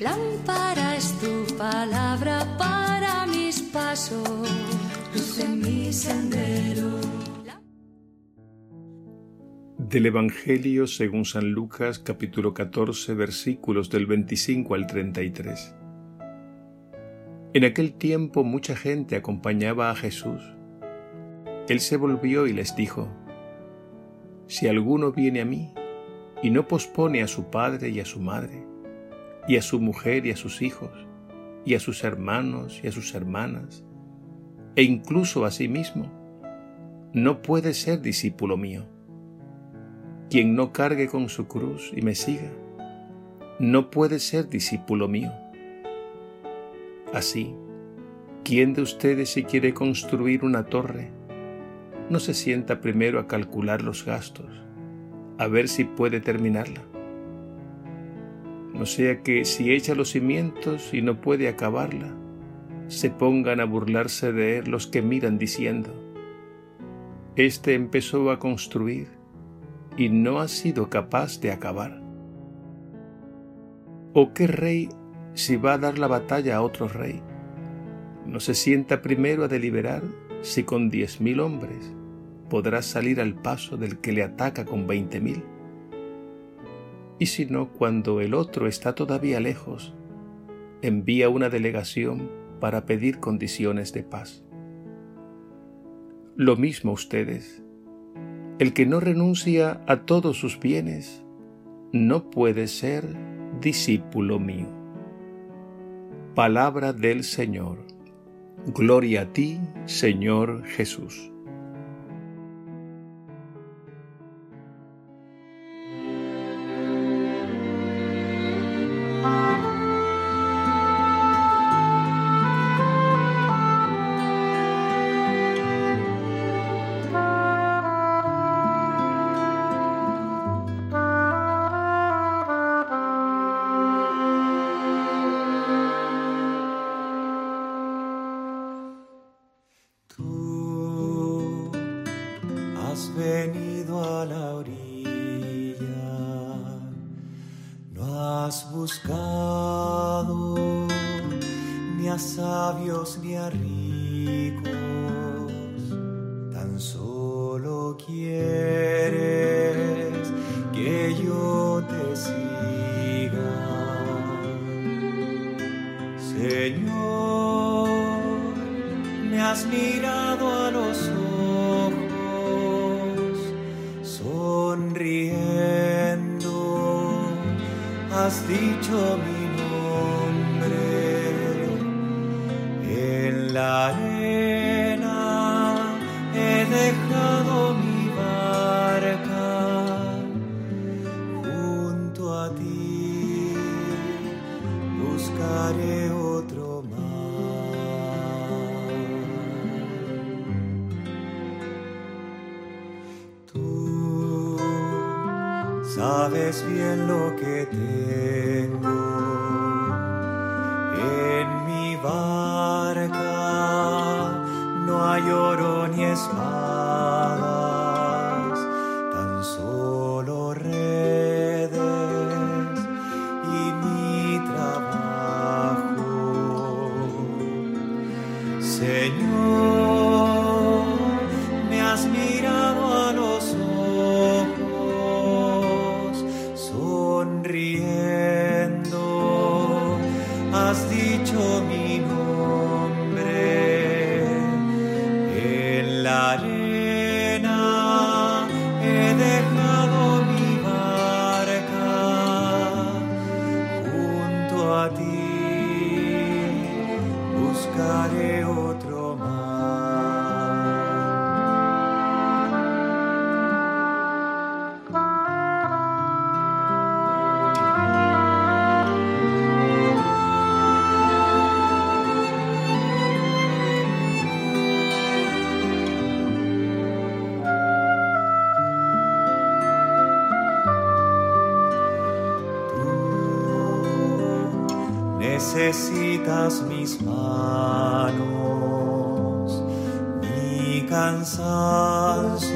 Lámpara es tu palabra para mis pasos, luz en mi sendero. Del Evangelio según San Lucas capítulo 14 versículos del 25 al 33. En aquel tiempo mucha gente acompañaba a Jesús. Él se volvió y les dijo, Si alguno viene a mí y no pospone a su padre y a su madre, y a su mujer y a sus hijos, y a sus hermanos y a sus hermanas, e incluso a sí mismo, no puede ser discípulo mío. Quien no cargue con su cruz y me siga, no puede ser discípulo mío. Así, ¿quién de ustedes si quiere construir una torre, no se sienta primero a calcular los gastos, a ver si puede terminarla? No sea que si echa los cimientos y no puede acabarla, se pongan a burlarse de él los que miran diciendo, Este empezó a construir y no ha sido capaz de acabar. ¿O qué rey, si va a dar la batalla a otro rey, no se sienta primero a deliberar si con diez mil hombres podrá salir al paso del que le ataca con veinte mil? Y si no cuando el otro está todavía lejos, envía una delegación para pedir condiciones de paz. Lo mismo ustedes. El que no renuncia a todos sus bienes no puede ser discípulo mío. Palabra del Señor. Gloria a ti, Señor Jesús. Sabios ni a ricos, tan solo quieres que yo te siga. Señor, me has mirado a los ojos, sonriendo has dicho mi nombre la arena he dejado mi barca junto a ti. Buscaré otro mar. Tú sabes bien lo que tengo Christmas. Buscaré otro necesitas mis manos, mi cansancio,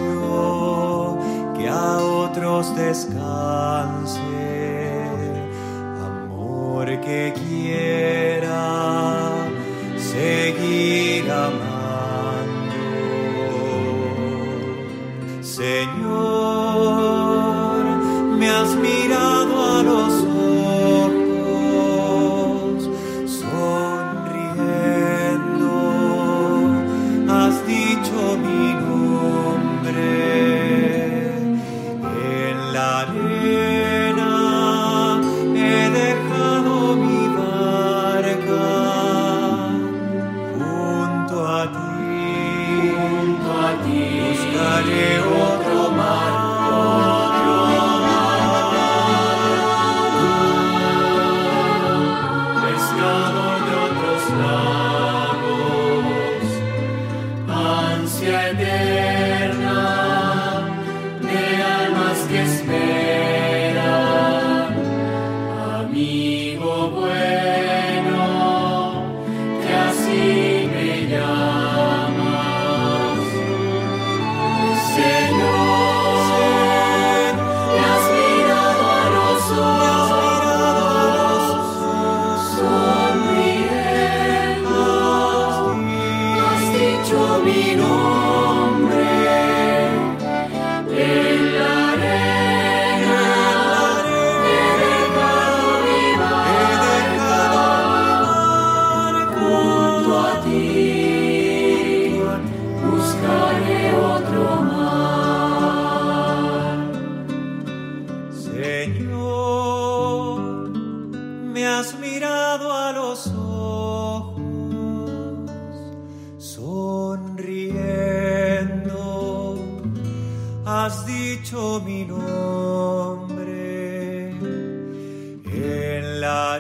que a otros descanse, amor porque quiera seguir amando. Señor, me has mirado a los ojos, ti. Has dicho mi nombre. En la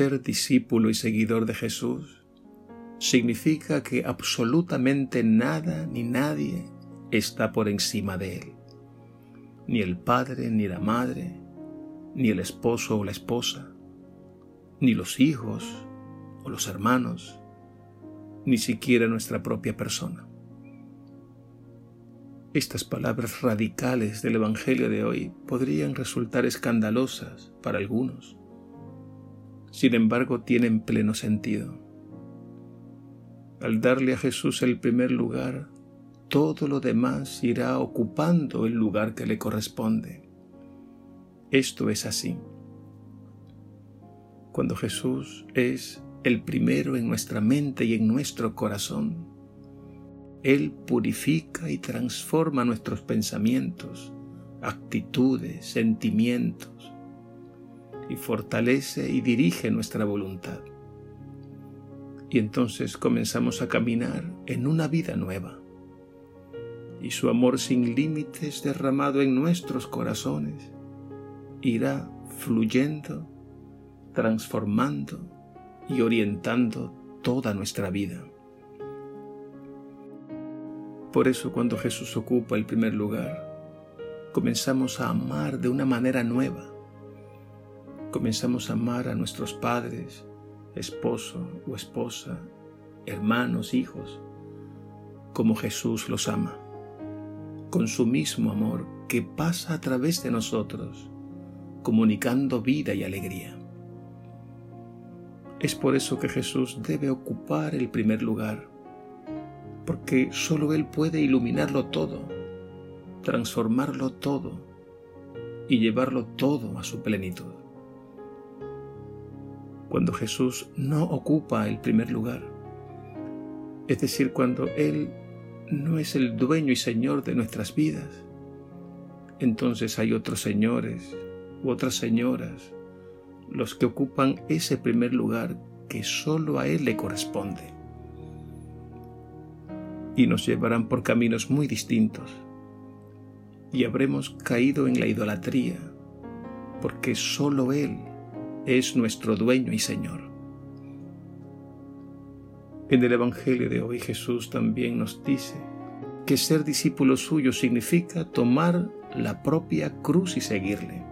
Ser discípulo y seguidor de Jesús significa que absolutamente nada ni nadie está por encima de Él. Ni el padre, ni la madre, ni el esposo o la esposa, ni los hijos o los hermanos, ni siquiera nuestra propia persona. Estas palabras radicales del Evangelio de hoy podrían resultar escandalosas para algunos. Sin embargo, tienen pleno sentido. Al darle a Jesús el primer lugar, todo lo demás irá ocupando el lugar que le corresponde. Esto es así. Cuando Jesús es el primero en nuestra mente y en nuestro corazón, Él purifica y transforma nuestros pensamientos, actitudes, sentimientos, y fortalece y dirige nuestra voluntad. Y entonces comenzamos a caminar en una vida nueva. Y su amor sin límites derramado en nuestros corazones irá fluyendo, transformando y orientando toda nuestra vida. Por eso cuando Jesús ocupa el primer lugar, comenzamos a amar de una manera nueva. Comenzamos a amar a nuestros padres, esposo o esposa, hermanos, hijos, como Jesús los ama, con su mismo amor que pasa a través de nosotros, comunicando vida y alegría. Es por eso que Jesús debe ocupar el primer lugar, porque solo Él puede iluminarlo todo, transformarlo todo y llevarlo todo a su plenitud. Cuando Jesús no ocupa el primer lugar, es decir, cuando Él no es el dueño y señor de nuestras vidas, entonces hay otros señores u otras señoras los que ocupan ese primer lugar que solo a Él le corresponde. Y nos llevarán por caminos muy distintos, y habremos caído en la idolatría, porque sólo Él es nuestro dueño y Señor. En el Evangelio de hoy Jesús también nos dice que ser discípulo suyo significa tomar la propia cruz y seguirle.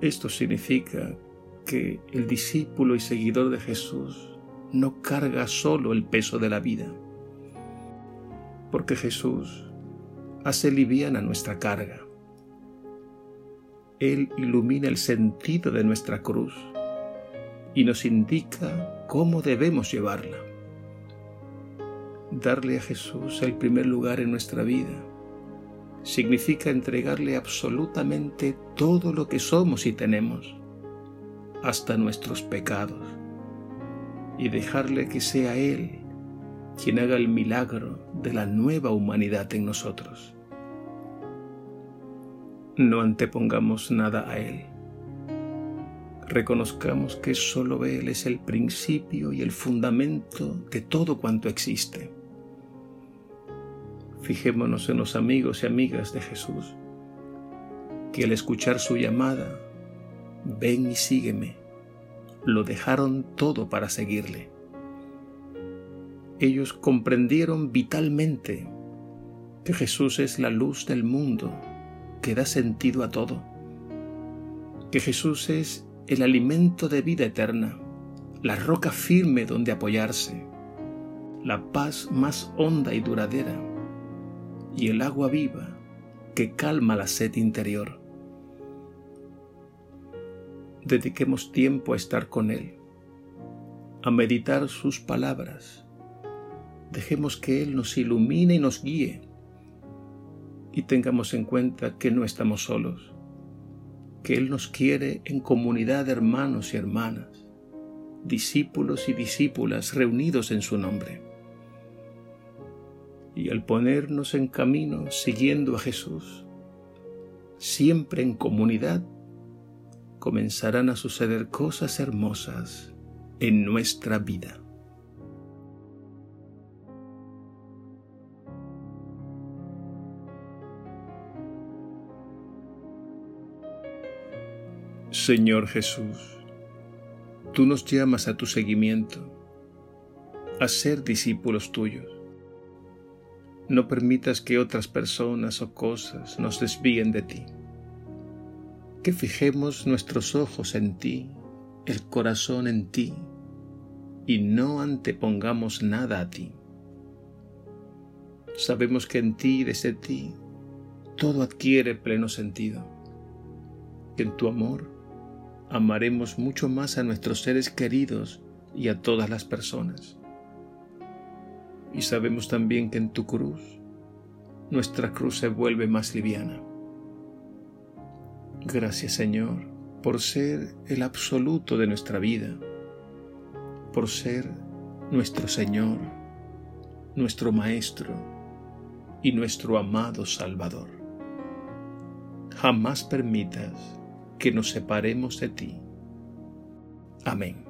Esto significa que el discípulo y seguidor de Jesús no carga solo el peso de la vida, porque Jesús hace liviana nuestra carga. Él ilumina el sentido de nuestra cruz y nos indica cómo debemos llevarla. Darle a Jesús el primer lugar en nuestra vida significa entregarle absolutamente todo lo que somos y tenemos, hasta nuestros pecados, y dejarle que sea Él quien haga el milagro de la nueva humanidad en nosotros. No antepongamos nada a Él. Reconozcamos que solo Él es el principio y el fundamento de todo cuanto existe. Fijémonos en los amigos y amigas de Jesús, que al escuchar su llamada, ven y sígueme, lo dejaron todo para seguirle ellos comprendieron vitalmente que Jesús es la luz del mundo que da sentido a todo, que Jesús es el alimento de vida eterna, la roca firme donde apoyarse, la paz más honda y duradera, y el agua viva que calma la sed interior. Dediquemos tiempo a estar con Él, a meditar sus palabras, Dejemos que Él nos ilumine y nos guíe. Y tengamos en cuenta que no estamos solos, que Él nos quiere en comunidad de hermanos y hermanas, discípulos y discípulas reunidos en su nombre. Y al ponernos en camino siguiendo a Jesús, siempre en comunidad, comenzarán a suceder cosas hermosas en nuestra vida. Señor Jesús, tú nos llamas a tu seguimiento, a ser discípulos tuyos. No permitas que otras personas o cosas nos desvíen de ti. Que fijemos nuestros ojos en ti, el corazón en ti, y no antepongamos nada a ti. Sabemos que en ti y desde ti todo adquiere pleno sentido, que en tu amor amaremos mucho más a nuestros seres queridos y a todas las personas. Y sabemos también que en tu cruz, nuestra cruz se vuelve más liviana. Gracias Señor por ser el absoluto de nuestra vida, por ser nuestro Señor, nuestro Maestro y nuestro amado Salvador. Jamás permitas que nos separemos de ti. Amén.